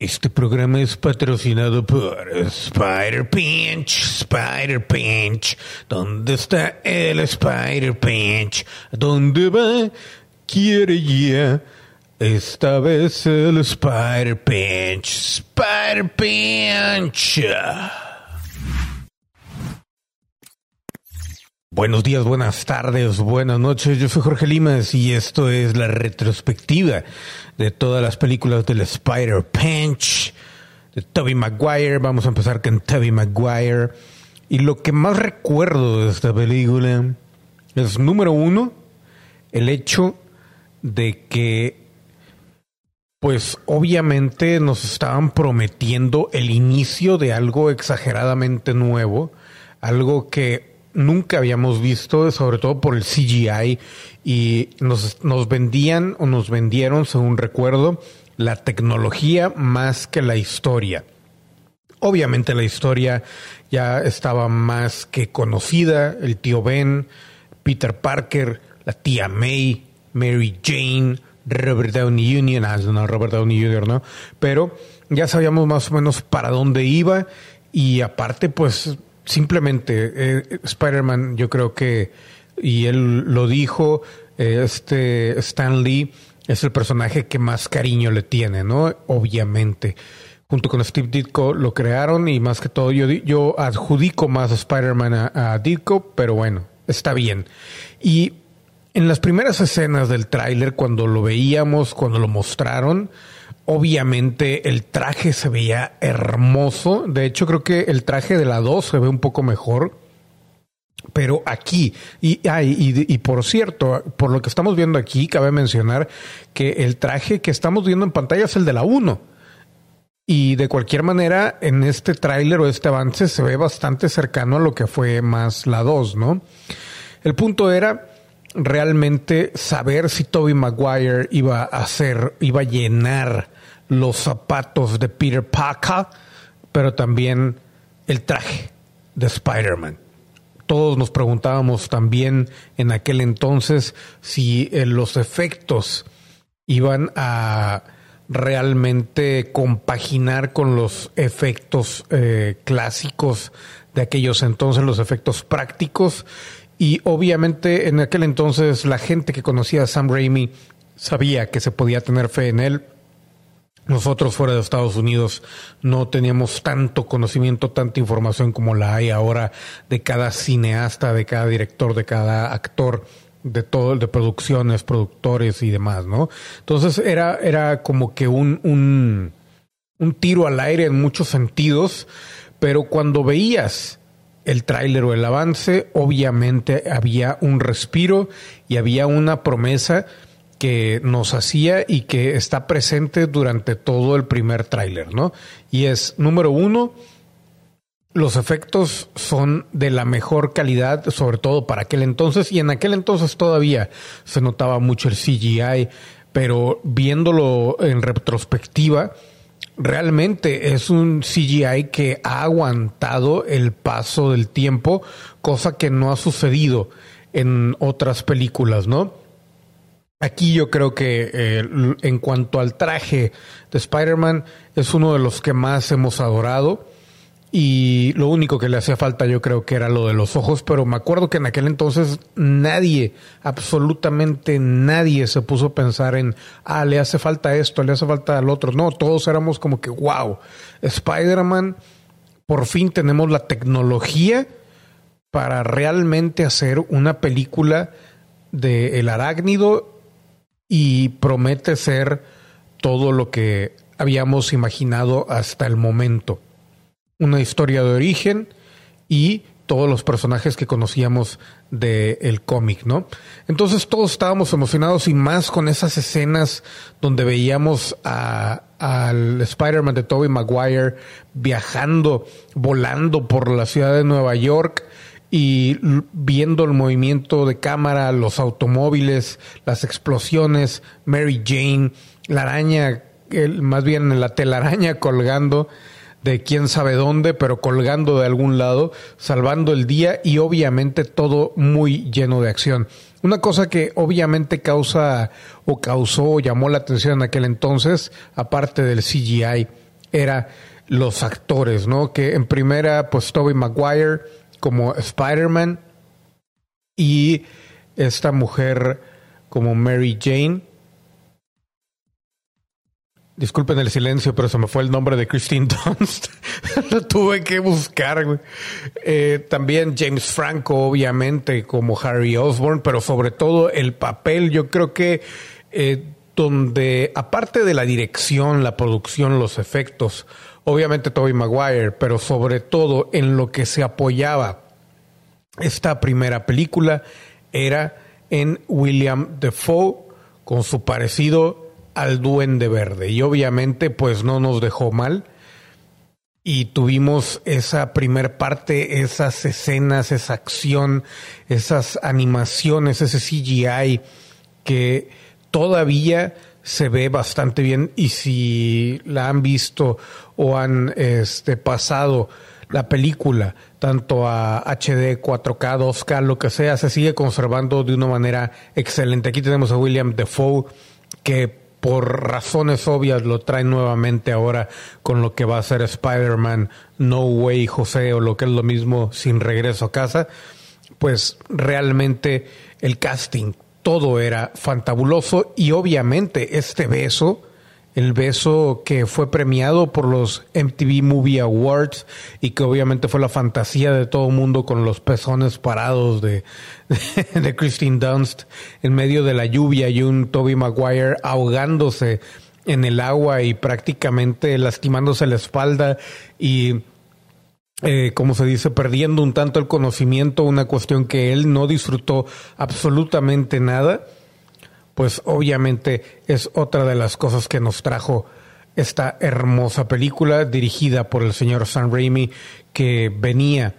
Este programa es patrocinado por Spider Pinch, Spider Pinch. ¿Dónde está el Spider Pinch? ¿Dónde va? Quiere ya. Esta vez el Spider Pinch, Spider Pinch. Buenos días, buenas tardes, buenas noches. Yo soy Jorge Limas y esto es la retrospectiva de todas las películas del Spider Pinch, de Tobey Maguire. Vamos a empezar con Tobey Maguire. Y lo que más recuerdo de esta película es, número uno, el hecho de que, pues obviamente nos estaban prometiendo el inicio de algo exageradamente nuevo, algo que nunca habíamos visto, sobre todo por el CGI, y nos, nos vendían o nos vendieron, según recuerdo, la tecnología más que la historia. Obviamente la historia ya estaba más que conocida, el tío Ben, Peter Parker, la tía May, Mary Jane, Robert Downey Jr., ah, no, Robert Downey Jr., ¿no? Pero ya sabíamos más o menos para dónde iba y aparte pues simplemente eh, Spider-Man, yo creo que, y él lo dijo, eh, este Stan Lee es el personaje que más cariño le tiene, ¿no? Obviamente. Junto con Steve Ditko lo crearon y más que todo yo, yo adjudico más a Spider-Man a, a Ditko, pero bueno, está bien. Y en las primeras escenas del tráiler, cuando lo veíamos, cuando lo mostraron, Obviamente el traje se veía hermoso. De hecho, creo que el traje de la 2 se ve un poco mejor. Pero aquí, y, y, por cierto, por lo que estamos viendo aquí, cabe mencionar que el traje que estamos viendo en pantalla es el de la 1. Y de cualquier manera, en este tráiler o este avance se ve bastante cercano a lo que fue más la 2, ¿no? El punto era realmente saber si Toby Maguire iba a hacer, iba a llenar los zapatos de Peter Parker, pero también el traje de Spider-Man. Todos nos preguntábamos también en aquel entonces si eh, los efectos iban a realmente compaginar con los efectos eh, clásicos de aquellos entonces, los efectos prácticos. Y obviamente en aquel entonces la gente que conocía a Sam Raimi sabía que se podía tener fe en él nosotros fuera de Estados Unidos no teníamos tanto conocimiento, tanta información como la hay ahora de cada cineasta, de cada director, de cada actor, de todo, de producciones, productores y demás, ¿no? Entonces era, era como que un, un, un tiro al aire en muchos sentidos, pero cuando veías el tráiler o el avance, obviamente había un respiro y había una promesa que nos hacía y que está presente durante todo el primer tráiler, ¿no? Y es, número uno, los efectos son de la mejor calidad, sobre todo para aquel entonces, y en aquel entonces todavía se notaba mucho el CGI, pero viéndolo en retrospectiva, realmente es un CGI que ha aguantado el paso del tiempo, cosa que no ha sucedido en otras películas, ¿no? Aquí yo creo que eh, en cuanto al traje de Spider-Man es uno de los que más hemos adorado y lo único que le hacía falta yo creo que era lo de los ojos, pero me acuerdo que en aquel entonces nadie, absolutamente nadie se puso a pensar en, ah, le hace falta esto, le hace falta al otro. No, todos éramos como que, wow, Spider-Man, por fin tenemos la tecnología para realmente hacer una película de El Arácnido y promete ser todo lo que habíamos imaginado hasta el momento. Una historia de origen y todos los personajes que conocíamos del cómic, ¿no? Entonces todos estábamos emocionados y más con esas escenas donde veíamos al Spider-Man de Tobey Maguire viajando, volando por la ciudad de Nueva York y viendo el movimiento de cámara, los automóviles, las explosiones, Mary Jane, la araña, más bien la telaraña colgando de quién sabe dónde, pero colgando de algún lado, salvando el día y obviamente todo muy lleno de acción. Una cosa que obviamente causa o causó o llamó la atención en aquel entonces, aparte del CGI era los actores, ¿no? Que en primera, pues Tobey Maguire como Spider-Man y esta mujer como Mary Jane. Disculpen el silencio, pero se me fue el nombre de Christine Dunst. Lo tuve que buscar. Eh, también James Franco, obviamente, como Harry Osborn, pero sobre todo el papel, yo creo que eh, donde, aparte de la dirección, la producción, los efectos, obviamente Tobey Maguire, pero sobre todo en lo que se apoyaba esta primera película era en William Defoe con su parecido al Duende Verde. Y obviamente pues no nos dejó mal. Y tuvimos esa primer parte, esas escenas, esa acción, esas animaciones, ese CGI que todavía se ve bastante bien y si la han visto o han este, pasado la película, tanto a HD, 4K, 2K, lo que sea, se sigue conservando de una manera excelente. Aquí tenemos a William Defoe, que por razones obvias lo trae nuevamente ahora con lo que va a ser Spider-Man No Way José o lo que es lo mismo sin regreso a casa. Pues realmente el casting, todo era fantabuloso y obviamente este beso el beso que fue premiado por los MTV Movie Awards y que obviamente fue la fantasía de todo el mundo con los pezones parados de, de, Christine Dunst en medio de la lluvia y un Toby Maguire ahogándose en el agua y prácticamente lastimándose la espalda y eh, como se dice, perdiendo un tanto el conocimiento, una cuestión que él no disfrutó absolutamente nada pues obviamente es otra de las cosas que nos trajo esta hermosa película dirigida por el señor Sam Raimi que venía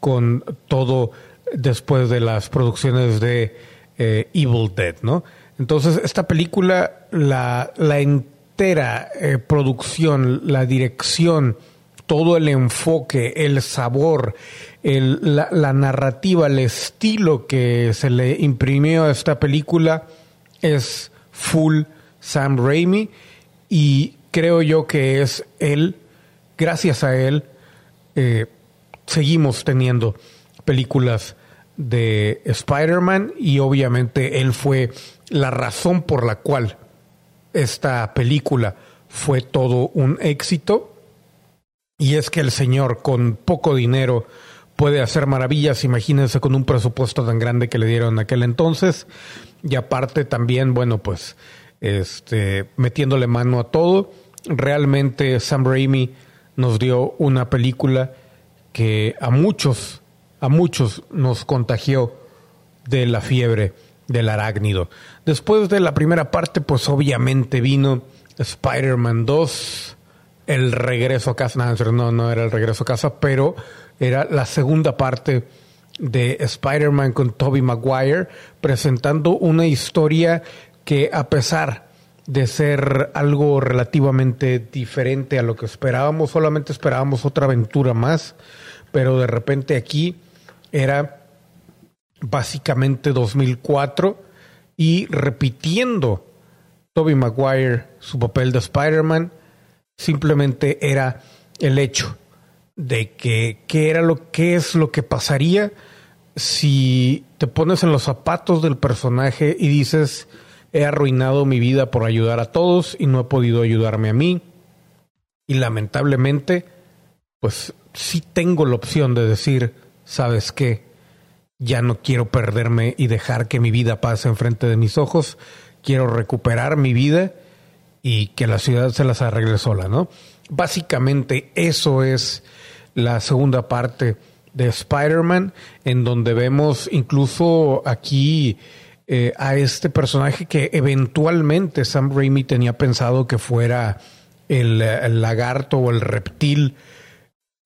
con todo después de las producciones de eh, Evil Dead, ¿no? Entonces esta película, la, la entera eh, producción, la dirección, todo el enfoque, el sabor, el, la, la narrativa, el estilo que se le imprimió a esta película, es full Sam Raimi y creo yo que es él, gracias a él, eh, seguimos teniendo películas de Spider-Man y obviamente él fue la razón por la cual esta película fue todo un éxito. Y es que el señor con poco dinero puede hacer maravillas, imagínense con un presupuesto tan grande que le dieron en aquel entonces y aparte también, bueno, pues este, metiéndole mano a todo. Realmente Sam Raimi nos dio una película que a muchos, a muchos nos contagió de la fiebre del arácnido. Después de la primera parte, pues obviamente vino Spider-Man 2, el regreso a casa. No, no era el regreso a casa, pero era la segunda parte de Spider-Man con Tobey Maguire, presentando una historia que a pesar de ser algo relativamente diferente a lo que esperábamos, solamente esperábamos otra aventura más, pero de repente aquí era básicamente 2004 y repitiendo Tobey Maguire su papel de Spider-Man, simplemente era el hecho de que qué era lo que es lo que pasaría si te pones en los zapatos del personaje y dices he arruinado mi vida por ayudar a todos y no he podido ayudarme a mí y lamentablemente pues sí tengo la opción de decir sabes qué ya no quiero perderme y dejar que mi vida pase enfrente de mis ojos. Quiero recuperar mi vida y que la ciudad se las arregle sola no básicamente eso es la segunda parte de Spider-Man, en donde vemos incluso aquí eh, a este personaje que eventualmente Sam Raimi tenía pensado que fuera el, lagarto o el reptil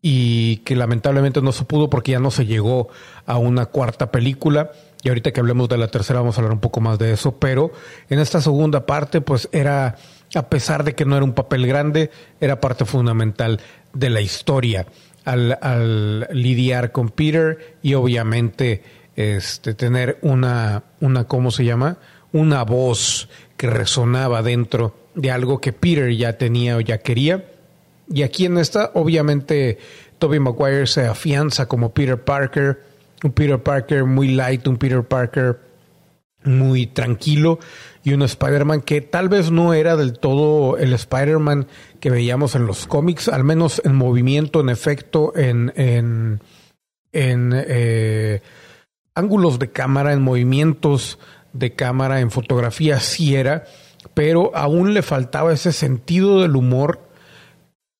y que lamentablemente no se pudo porque ya no se llegó a una cuarta película. Y ahorita que hablemos de la tercera vamos a hablar un poco más de eso, pero en esta segunda parte pues era, a pesar de que no era un papel grande, era parte fundamental de la historia al, lidiar con Peter y obviamente este, tener una, una, ¿cómo se llama? Una voz que resonaba dentro de algo que Peter ya tenía o ya quería. Y aquí en esta, obviamente, Tobey Maguire se afianza como Peter Parker, un Peter Parker muy light, un Peter Parker muy tranquilo y un Spider-Man que tal vez no era del todo el Spider-Man que veíamos en los cómics, al menos en movimiento, en efecto, en, en, en eh, ángulos de cámara, en movimientos de cámara, en fotografía, sí era, pero aún le faltaba ese sentido del humor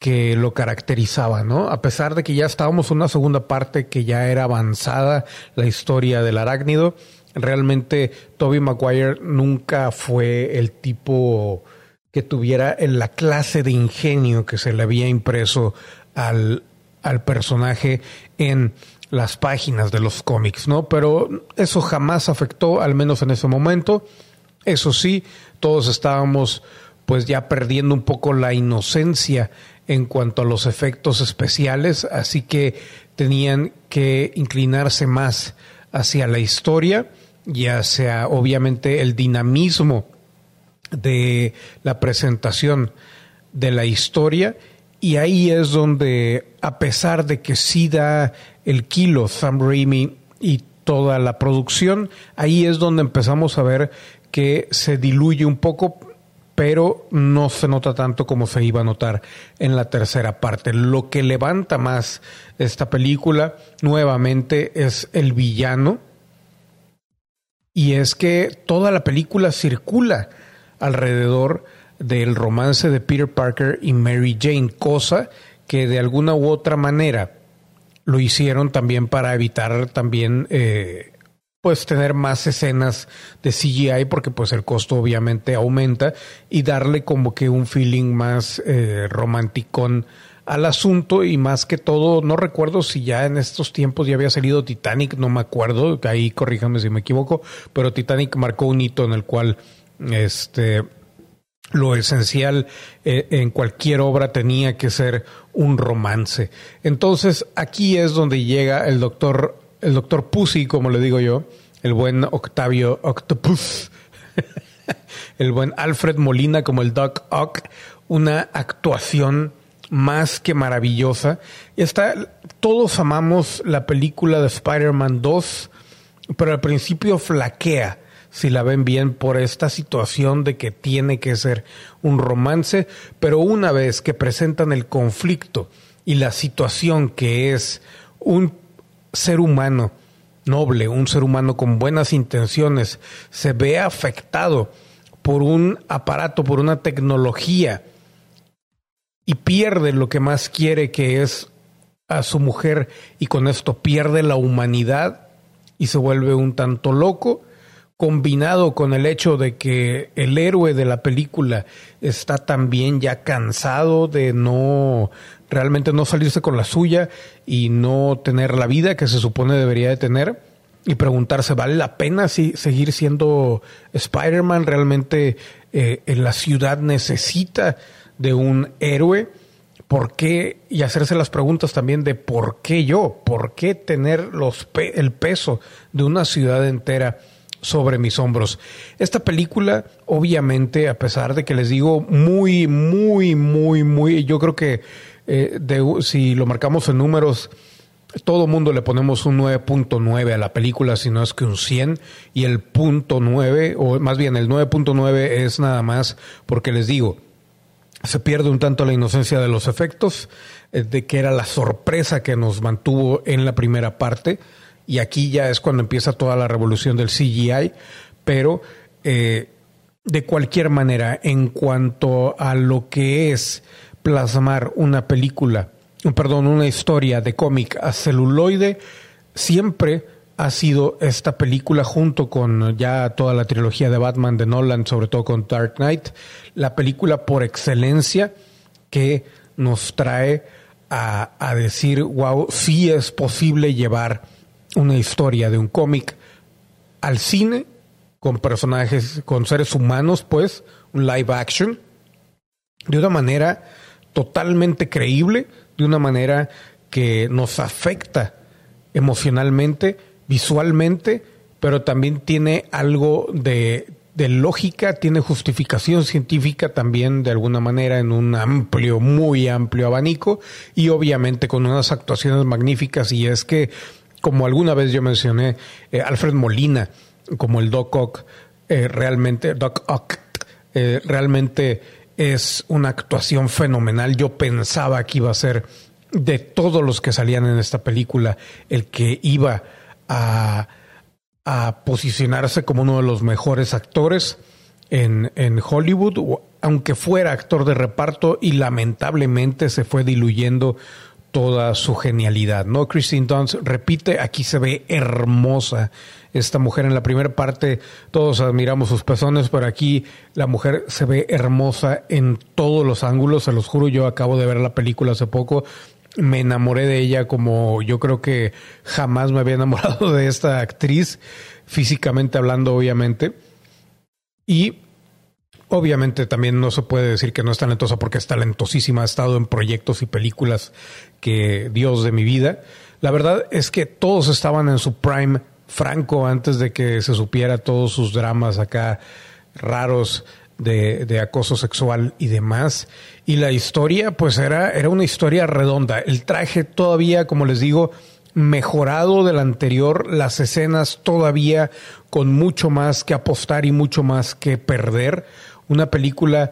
que lo caracterizaba, ¿no? A pesar de que ya estábamos en una segunda parte que ya era avanzada la historia del arácnido, realmente Toby Maguire nunca fue el tipo que tuviera en la clase de ingenio que se le había impreso al, al personaje en las páginas de los cómics, ¿no? Pero eso jamás afectó, al menos en ese momento. Eso sí, todos estábamos pues ya perdiendo un poco la inocencia en cuanto a los efectos especiales, así que tenían que inclinarse más hacia la historia y hacia obviamente el dinamismo de la presentación de la historia y ahí es donde a pesar de que sí da el kilo Sam Raimi y toda la producción, ahí es donde empezamos a ver que se diluye un poco pero no se nota tanto como se iba a notar en la tercera parte. Lo que levanta más esta película nuevamente es el villano y es que toda la película circula alrededor del romance de Peter Parker y Mary Jane, cosa que de alguna u otra manera lo hicieron también para evitar también eh, pues tener más escenas de CGI porque pues el costo obviamente aumenta y darle como que un feeling más eh, romanticón al asunto y más que todo, no recuerdo si ya en estos tiempos ya había salido Titanic, no me acuerdo, ahí corríjame si me equivoco, pero Titanic marcó un hito en el cual este lo esencial eh, en cualquier obra tenía que ser un romance. Entonces aquí es donde llega el doctor el doctor Pussy, como le digo yo, el buen Octavio Octopus, el buen Alfred Molina como el Doc Ock, una actuación más que maravillosa. Está, todos amamos la película de Spider-Man 2, pero al principio flaquea, si la ven bien, por esta situación de que tiene que ser un romance, pero una vez que presentan el conflicto y la situación que es un ser humano noble, un ser humano con buenas intenciones, se ve afectado por un aparato, por una tecnología y pierde lo que más quiere que es a su mujer y con esto pierde la humanidad y se vuelve un tanto loco, combinado con el hecho de que el héroe de la película está también ya cansado de no realmente no salirse con la suya y no tener la vida que se supone debería de tener y preguntarse, ¿vale la pena si, seguir siendo Spider-Man? ¿Realmente eh, la ciudad necesita de un héroe? ¿Por qué? Y hacerse las preguntas también de por qué yo, por qué tener los el peso de una ciudad entera sobre mis hombros. Esta película, obviamente, a pesar de que les digo muy, muy, muy, muy, yo creo que eh, si lo marcamos en números, todo mundo le ponemos un 9.9 a la película, si no es que un 100, y el punto 9, o más bien el 9.9 es nada más porque les digo, se pierde un tanto la inocencia de los efectos, eh, de que era la sorpresa que nos mantuvo en la primera parte, y aquí ya es cuando empieza toda la revolución del CGI, pero eh, de cualquier manera, en cuanto a lo que es plasmar una película, perdón, una historia de cómic a celuloide, siempre ha sido esta película junto con ya toda la trilogía de Batman de Nolan, sobre todo con Dark Knight, la película por excelencia que nos trae a, a decir, wow, sí es posible llevar una historia de un cómic al cine con personajes, con seres humanos, pues, un live action, de una manera totalmente creíble, de una manera que nos afecta emocionalmente, visualmente, pero también tiene algo de de lógica, tiene justificación científica también de alguna manera en un amplio, muy amplio abanico y obviamente con unas actuaciones magníficas y es que, como alguna vez yo mencioné, eh, Alfred Molina como el Doc Ock, eh, realmente, Doc Ock, eh, realmente es una actuación fenomenal. Yo pensaba que iba a ser de todos los que salían en esta película el que iba a a posicionarse como uno de los mejores actores en, en Hollywood, aunque fuera actor de reparto y lamentablemente se fue diluyendo toda su genialidad, ¿no? Christine Dunst repite, aquí se ve hermosa esta mujer en la primera parte, todos admiramos sus pezones, pero aquí la mujer se ve hermosa en todos los ángulos, se los juro, yo acabo de ver la película hace poco, me enamoré de ella como yo creo que jamás me había enamorado de esta actriz, físicamente hablando, obviamente. Y obviamente también no se puede decir que no es talentosa porque es talentosísima, ha estado en proyectos y películas que Dios de mi vida. La verdad es que todos estaban en su prime franco antes de que se supiera todos sus dramas acá raros de, acoso sexual y demás. Y la historia, pues era, era una historia redonda. El traje todavía, como les digo, mejorado del anterior, las escenas todavía con mucho más que apostar y mucho más que perder. Una película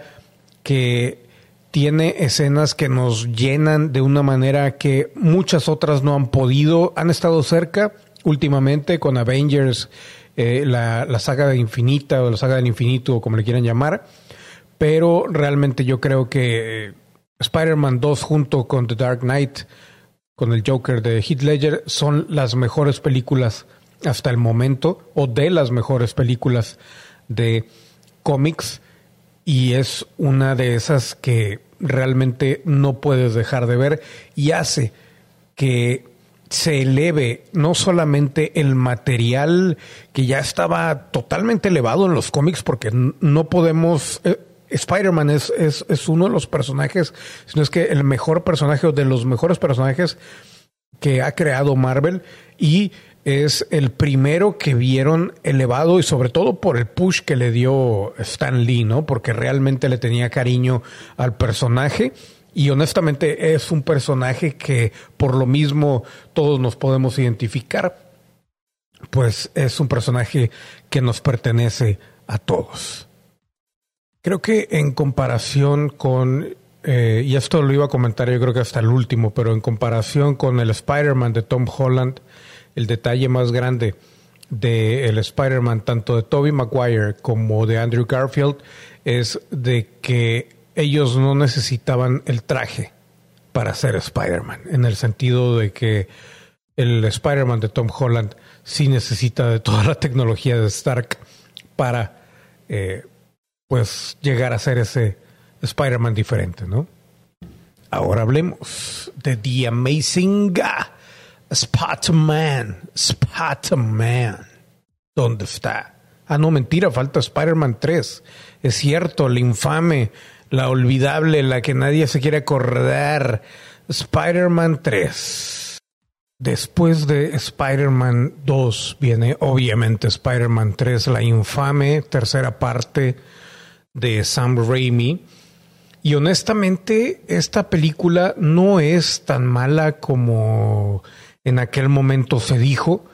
que tiene escenas que nos llenan de una manera que muchas otras no han podido, han estado cerca últimamente con Avengers eh, la, saga de Infinita o la saga del infinito o como le quieran llamar, pero realmente yo creo que eh, Spider-Man 2 junto con The Dark Knight, con el Joker de Heath Ledger, son las mejores películas hasta el momento o de las mejores películas de cómics. Y es una de esas que realmente no puedes dejar de ver. Y hace que se eleve no solamente el material que ya estaba totalmente elevado en los cómics, porque no podemos... Eh, Spider-Man es, es, es, uno de los personajes, sino es que el mejor personaje o de los mejores personajes que ha creado Marvel y es el primero que vieron elevado y sobre todo por el push que le dio Stan Lee, ¿no? Porque realmente le tenía cariño al personaje y honestamente es un personaje que por lo mismo todos nos podemos identificar, pues es un personaje que nos pertenece a todos. Creo que en comparación con, eh, y esto lo iba a comentar yo creo que hasta el último, pero en comparación con el Spider-Man de Tom Holland, el detalle más grande del Spider-Man, tanto de Tobey Maguire como de Andrew Garfield, es de que ellos no necesitaban el traje para ser Spider-Man, en el sentido de que el Spider-Man de Tom Holland sí necesita de toda la tecnología de Stark para eh, pues llegar a ser ese Spider-Man diferente, ¿no? Ahora hablemos de The Amazing Spider-Man. Spider-Man. ¿Dónde está? Ah, no, mentira, falta Spider-Man 3. Es cierto, el infame la olvidable, la que nadie se quiere acordar, Spider-Man 3. Después de Spider-Man 2 viene obviamente Spider-Man 3, la infame tercera parte de Sam Raimi. Y honestamente, esta película no es tan mala como en aquel momento se dijo.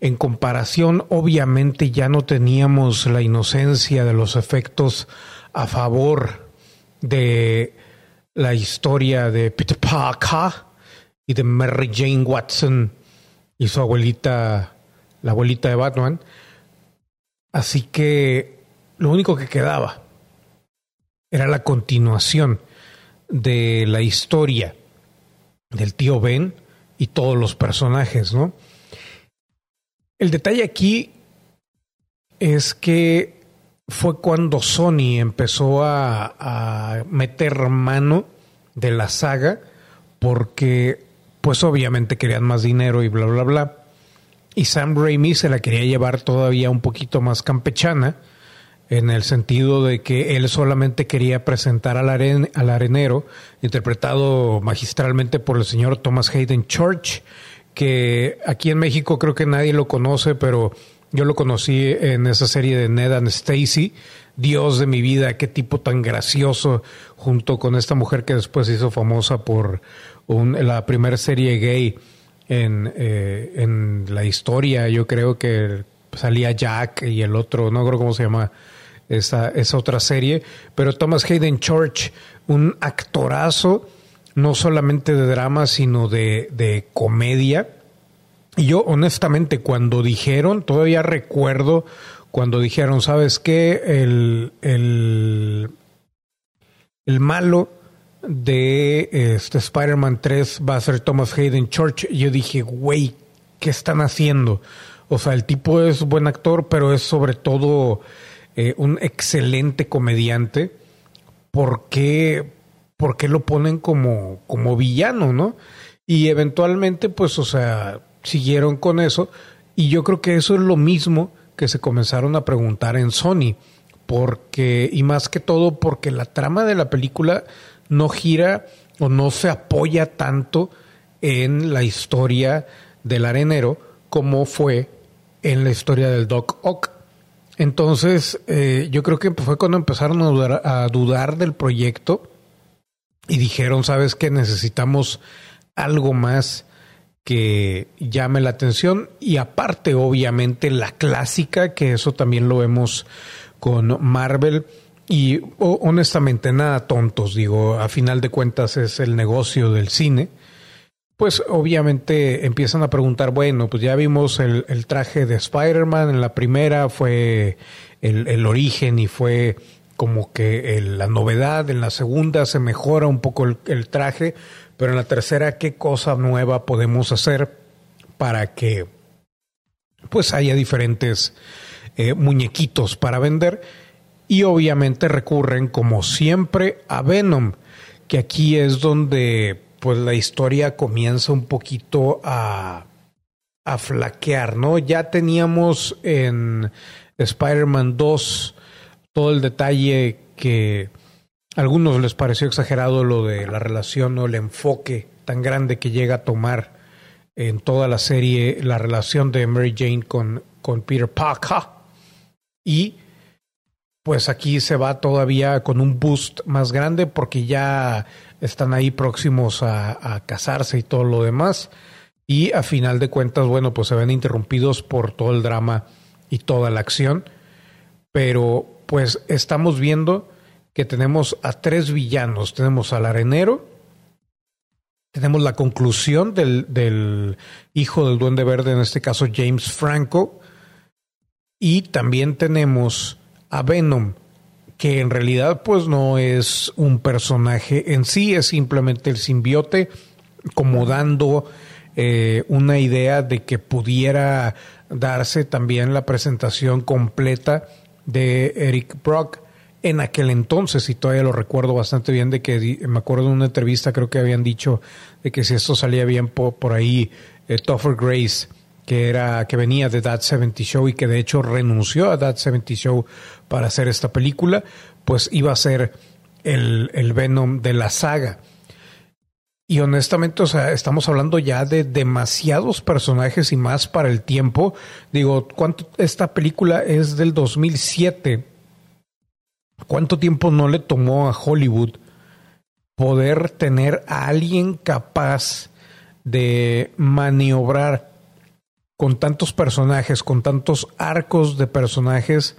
En comparación, obviamente ya no teníamos la inocencia de los efectos a favor de la historia de Peter Parker y de Mary Jane Watson y su abuelita, la abuelita de Batman. Así que lo único que quedaba era la continuación de la historia del tío Ben y todos los personajes, ¿no? El detalle aquí es que fue cuando Sony empezó a, meter mano de la saga porque pues obviamente querían más dinero y bla, bla, bla. Y Sam Raimi se la quería llevar todavía un poquito más campechana, en el sentido de que él solamente quería presentar al, al arenero, interpretado magistralmente por el señor Thomas Hayden Church, que aquí en México creo que nadie lo conoce, pero Yo lo conocí en esa serie de Ned and Stacy, Dios de mi vida, qué tipo tan gracioso, junto con esta mujer que después hizo famosa por la primera serie gay en, eh, en la historia. Yo creo que salía Jack y el otro, no creo cómo se llama esa, esa otra serie, pero Thomas Hayden Church, un actorazo, no solamente de drama, sino de, de comedia y yo honestamente cuando dijeron, todavía recuerdo cuando dijeron, ¿sabes qué? El, el, el malo de este Spider-Man 3 va a ser Thomas Hayden Church. Yo dije, güey, ¿qué están haciendo? O sea, el tipo es buen actor, pero es sobre todo eh, un excelente comediante. ¿Por qué, ¿Por qué lo ponen como, como villano, no? Y eventualmente, pues, o sea, siguieron con eso y yo creo que eso es lo mismo que se comenzaron a preguntar en Sony, porque y más que todo porque la trama de la película no gira o no se apoya tanto en la historia del arenero como fue en la historia del Doc Ock. Entonces, eh, yo creo que fue cuando empezaron a dudar, a dudar del proyecto y dijeron, sabes que necesitamos algo más que llame la atención y aparte obviamente la clásica, que eso también lo vemos con Marvel y honestamente nada tontos, digo, a final de cuentas es el negocio del cine. Pues obviamente empiezan a preguntar, bueno, pues ya vimos el, traje de Spider-Man, en la primera fue el, origen y fue como que la novedad, en la segunda se mejora un poco el traje, pero en la tercera, ¿qué cosa nueva podemos hacer para que pues haya diferentes eh, muñequitos para vender? Y obviamente recurren, como siempre, a Venom, que aquí es donde pues la historia comienza un poquito a, a flaquear, ¿no? Ya teníamos en Spider-Man 2 todo el detalle que algunos les pareció exagerado lo de la relación o el enfoque tan grande que llega a tomar en toda la serie la relación de Mary Jane con, con Peter Parker. Y pues aquí se va todavía con un boost más grande porque ya están ahí próximos a, a casarse y todo lo demás. Y a final de cuentas, bueno, pues se ven interrumpidos por todo el drama y toda la acción. Pero pues estamos viendo que tenemos a tres villanos. Tenemos al arenero, tenemos la conclusión del, del, hijo del duende verde, en este caso James Franco, y también tenemos a Venom, que en realidad pues no es un personaje en sí, es simplemente el simbiote como dando eh, una idea de que pudiera darse también la presentación completa de Eric Brock en aquel entonces, y todavía lo recuerdo bastante bien, de que me acuerdo de una entrevista, creo que habían dicho de que si esto salía bien por, ahí, eh, Topher Grace, que era, que venía de That 70 Show y que de hecho renunció a That 70 Show para hacer esta película, pues iba a ser el, el Venom de la saga. Y honestamente, o sea, estamos hablando ya de demasiados personajes y más para el tiempo. Digo, ¿cuánto esta película es del 2007? ¿Cuánto tiempo no le tomó a Hollywood poder tener a alguien capaz de maniobrar con tantos personajes, con tantos arcos de personajes,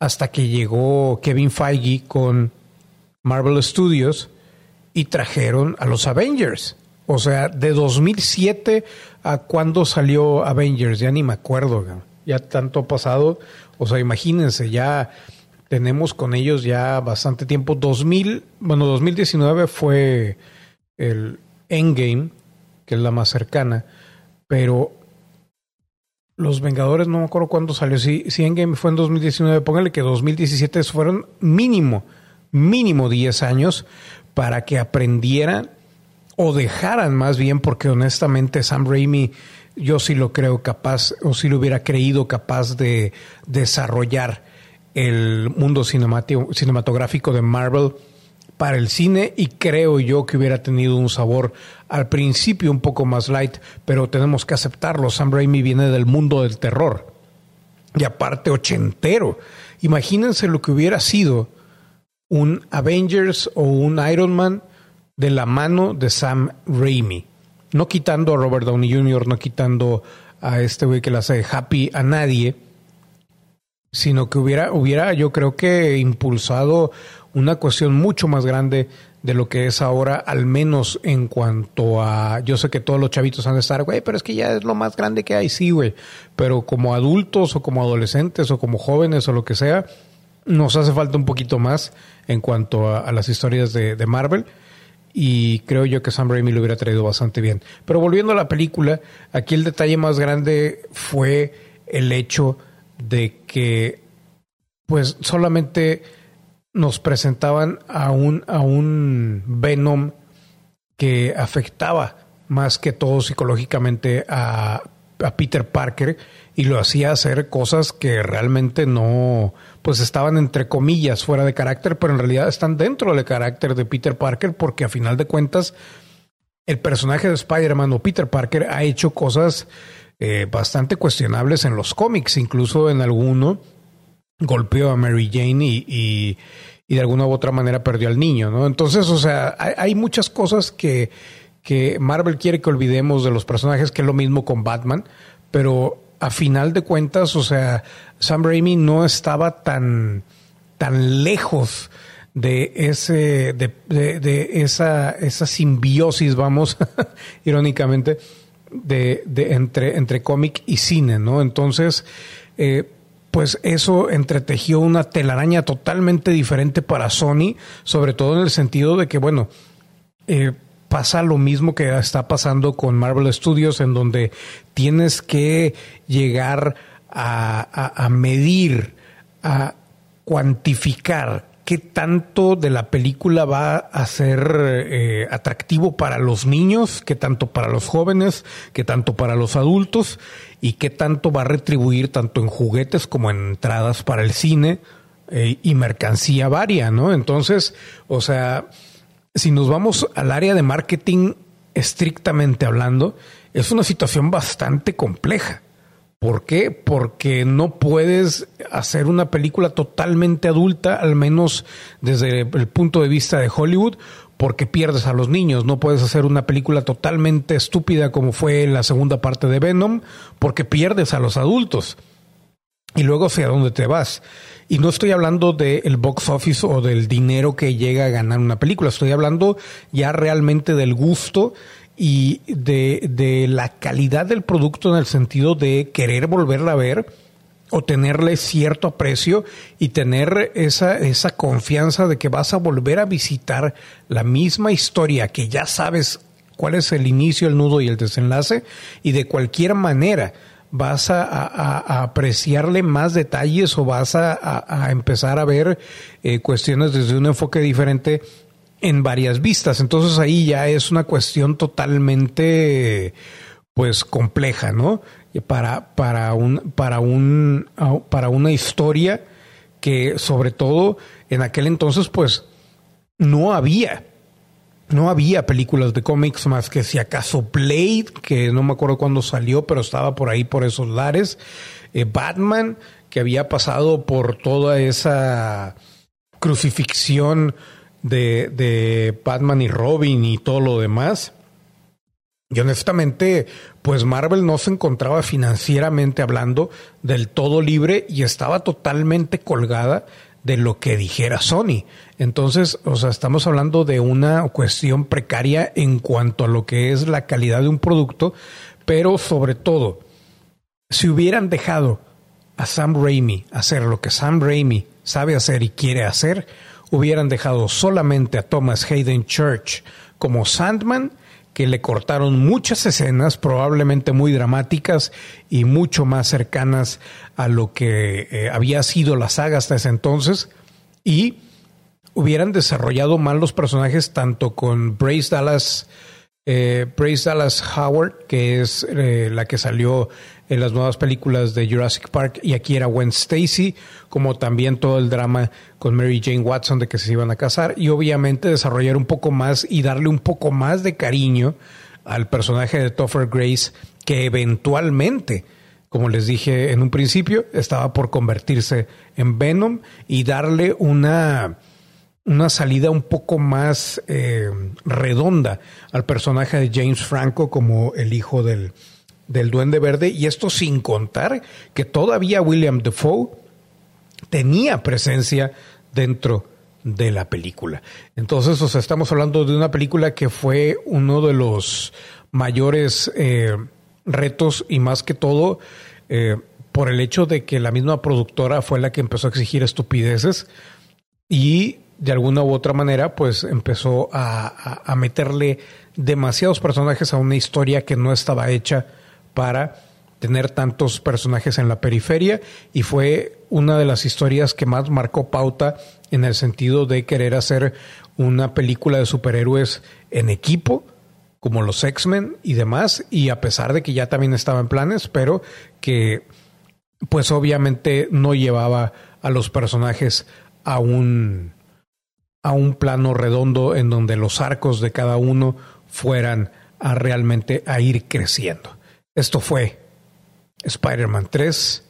hasta que llegó Kevin Feige con Marvel Studios y trajeron a los Avengers. O sea, de 2007 a cuando salió Avengers, ya ni me acuerdo, ya tanto ha pasado. O sea, imagínense, ya tenemos con ellos ya bastante tiempo. 2000, bueno, 2019 fue el Endgame, que es la más cercana, pero los Vengadores no me acuerdo cuándo salió. Si, si Endgame fue en 2019, póngale que 2017 fueron mínimo, mínimo 10 años para que aprendieran o dejaran más bien, porque honestamente Sam Raimi yo sí lo creo capaz, o sí lo hubiera creído capaz de desarrollar el mundo cinematográfico de Marvel para el cine y creo yo que hubiera tenido un sabor al principio un poco más light, pero tenemos que aceptarlo. Sam Raimi viene del mundo del terror. y aparte ochentero. Imagínense lo que hubiera sido un Avengers o un Iron Man de la mano de Sam Raimi. No quitando a Robert Downey Jr., no quitando a este güey que le hace happy a nadie, sino que hubiera, hubiera, yo creo que impulsado una cuestión mucho más grande de lo que es ahora, al menos en cuanto a, yo sé que todos los chavitos han de estar, güey, pero es que ya es lo más grande que hay, sí, güey, pero como adultos o como adolescentes o como jóvenes o lo que sea, nos hace falta un poquito más en cuanto a, las historias de, de, Marvel. Y creo yo que Sam Raimi lo hubiera traído bastante bien. Pero volviendo a la película, aquí el detalle más grande fue el hecho de que, pues, solamente nos presentaban a un, a un Venom que afectaba más que todo psicológicamente a, a Peter Parker y lo hacía hacer cosas que realmente no, pues estaban entre comillas fuera de carácter, pero en realidad están dentro del carácter de Peter Parker porque a final de cuentas el personaje de Spider-Man o Peter Parker ha hecho cosas eh, bastante cuestionables en los cómics, incluso en alguno golpeó a Mary Jane y, y, de alguna u otra manera perdió al niño, ¿no? Entonces, o sea, hay, muchas cosas que, que Marvel quiere que olvidemos de los personajes, que es lo mismo con Batman, pero a final de cuentas, o sea, Sam Raimi no estaba tan, tan lejos de ese, de, de, esa, esa simbiosis, vamos, irónicamente, de, entre, entre cómic y cine, ¿no? Entonces, eh, pues eso entretejió una telaraña totalmente diferente para Sony, sobre todo en el sentido de que, bueno, eh, pasa lo mismo que está pasando con Marvel Studios, en donde tienes que llegar a, medir, a cuantificar qué tanto de la película va a ser eh, atractivo para los niños, qué tanto para los jóvenes, qué tanto para los adultos y qué tanto va a retribuir tanto en juguetes como en entradas para el cine eh, y mercancía varia, ¿no? Entonces, o sea, si nos vamos al área de marketing estrictamente hablando, es una situación bastante compleja. ¿Por qué? Porque no puedes hacer una película totalmente adulta, al menos desde el punto de vista de Hollywood, porque pierdes a los niños. No puedes hacer una película totalmente estúpida como fue la segunda parte de Venom, porque pierdes a los adultos. Y luego hacia dónde te vas. Y no estoy hablando del box office o del dinero que llega a ganar una película, estoy hablando ya realmente del gusto y de, de la calidad del producto en el sentido de querer volverla a ver o tenerle cierto aprecio y tener esa, esa confianza de que vas a volver a visitar la misma historia que ya sabes cuál es el inicio, el nudo y el desenlace y de cualquier manera vas a, apreciarle más detalles o vas a, empezar a ver eh, cuestiones desde un enfoque diferente en varias vistas. Entonces ahí ya es una cuestión totalmente pues compleja, ¿no? Para, para un, para un, para una historia que sobre todo en aquel entonces pues no había no había películas de cómics más que si acaso Blade, que no me acuerdo cuándo salió, pero estaba por ahí por esos lares. Eh, Batman, que había pasado por toda esa crucifixión de, de Batman y Robin y todo lo demás. Y honestamente, pues Marvel no se encontraba financieramente hablando del todo libre y estaba totalmente colgada de lo que dijera Sony. Entonces, o sea, estamos hablando de una cuestión precaria en cuanto a lo que es la calidad de un producto, pero sobre todo, si hubieran dejado a Sam Raimi hacer lo que Sam Raimi sabe hacer y quiere hacer, hubieran dejado solamente a Thomas Hayden Church como Sandman, que le cortaron muchas escenas, probablemente muy dramáticas y mucho más cercanas a lo que eh, había sido la saga hasta ese entonces, y hubieran desarrollado mal los personajes tanto con Brace Dallas, eh, Brace Dallas Howard, que es eh, la que salió en las nuevas películas de Jurassic Park, y aquí era Gwen Stacy, como también todo el drama con Mary Jane Watson de que se iban a casar, y obviamente desarrollar un poco más y darle un poco más de cariño al personaje de Topher Grace, que eventualmente como les dije en un principio, estaba por convertirse en Venom y darle una, una salida un poco más eh, redonda al personaje de James Franco como el hijo del, del Duende Verde. Y esto sin contar que todavía William Defoe tenía presencia dentro de la película. Entonces, o sea, estamos hablando de una película que fue uno de los mayores eh, retos y más que todo eh, por el hecho de que la misma productora fue la que empezó a exigir estupideces y de alguna u otra manera pues empezó a, a meterle demasiados personajes a una historia que no estaba hecha para tener tantos personajes en la periferia y fue una de las historias que más marcó pauta en el sentido de querer hacer una película de superhéroes en equipo como los X-Men y demás, y a pesar de que ya también estaba en planes, pero que pues obviamente no llevaba a los personajes a un a un plano redondo en donde los arcos de cada uno fueran a realmente a ir creciendo. Esto fue Spider-Man 3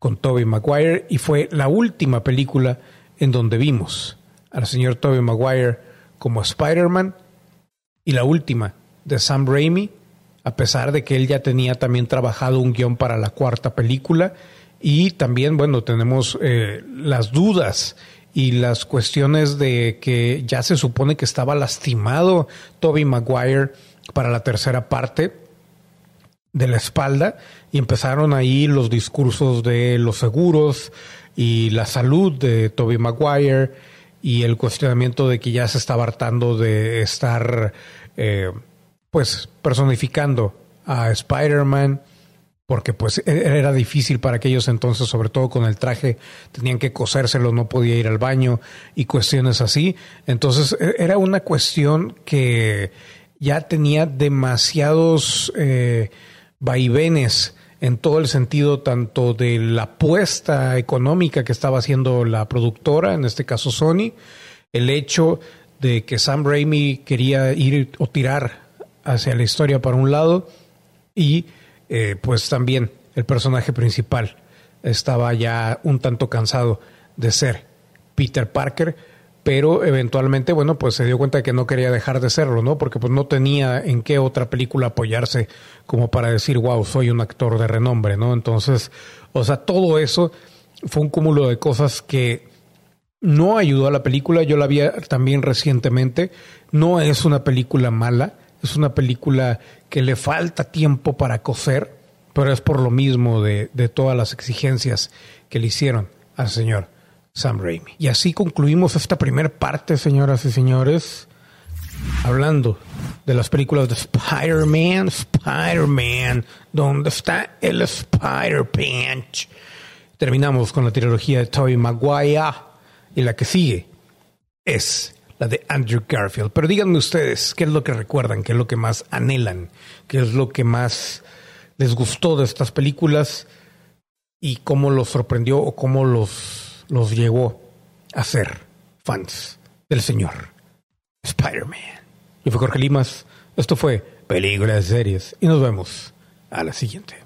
con Tobey Maguire y fue la última película en donde vimos al señor Tobey Maguire como Spider-Man y la última de Sam Raimi, a pesar de que él ya tenía también trabajado un guion para la cuarta película. Y también, bueno, tenemos eh, las dudas y las cuestiones de que ya se supone que estaba lastimado Toby Maguire para la tercera parte de la espalda y empezaron ahí los discursos de los seguros y la salud de Toby Maguire y el cuestionamiento de que ya se estaba hartando de estar eh, pues personificando a Spider-Man porque pues e-, era difícil para aquellos entonces, sobre todo con el traje, tenían que cosérselo, no podía ir al baño y cuestiones así. Entonces e-, era una cuestión que ya tenía demasiados eh, vaivenes en todo el sentido tanto de la apuesta económica que estaba haciendo la productora, en este caso Sony, el hecho de que Sam Raimi quería ir o tirar hacia la historia para un lado y eh, pues también el personaje principal estaba ya un tanto cansado de ser Peter Parker, pero eventualmente, bueno, pues se dio cuenta de que no quería dejar de serlo, ¿no? Porque pues no tenía en qué otra película apoyarse como para decir, wow, soy un actor de renombre, ¿no? Entonces, o sea, todo eso fue un cúmulo de cosas que no ayudó a la película. Yo la vi también recientemente. No es una película mala, es una película que le falta tiempo para coser, pero es por lo mismo de, de todas las exigencias que le hicieron al señor Sam Raimi. Y así concluimos esta primera parte, señoras y señores, hablando de las películas de Spider-Man, Spider-Man, ¿dónde está el Spider-Punch? Terminamos con la trilogía de Tobey Maguire y la que sigue es la de Andrew Garfield. Pero díganme ustedes, ¿qué es lo que recuerdan? ¿Qué es lo que más anhelan? ¿Qué es lo que más les gustó de estas películas? ¿Y cómo los sorprendió o cómo los los llegó a ser fans del señor Spider-Man. Yo fui Jorge Limas, esto fue Películas Series y nos vemos a la siguiente.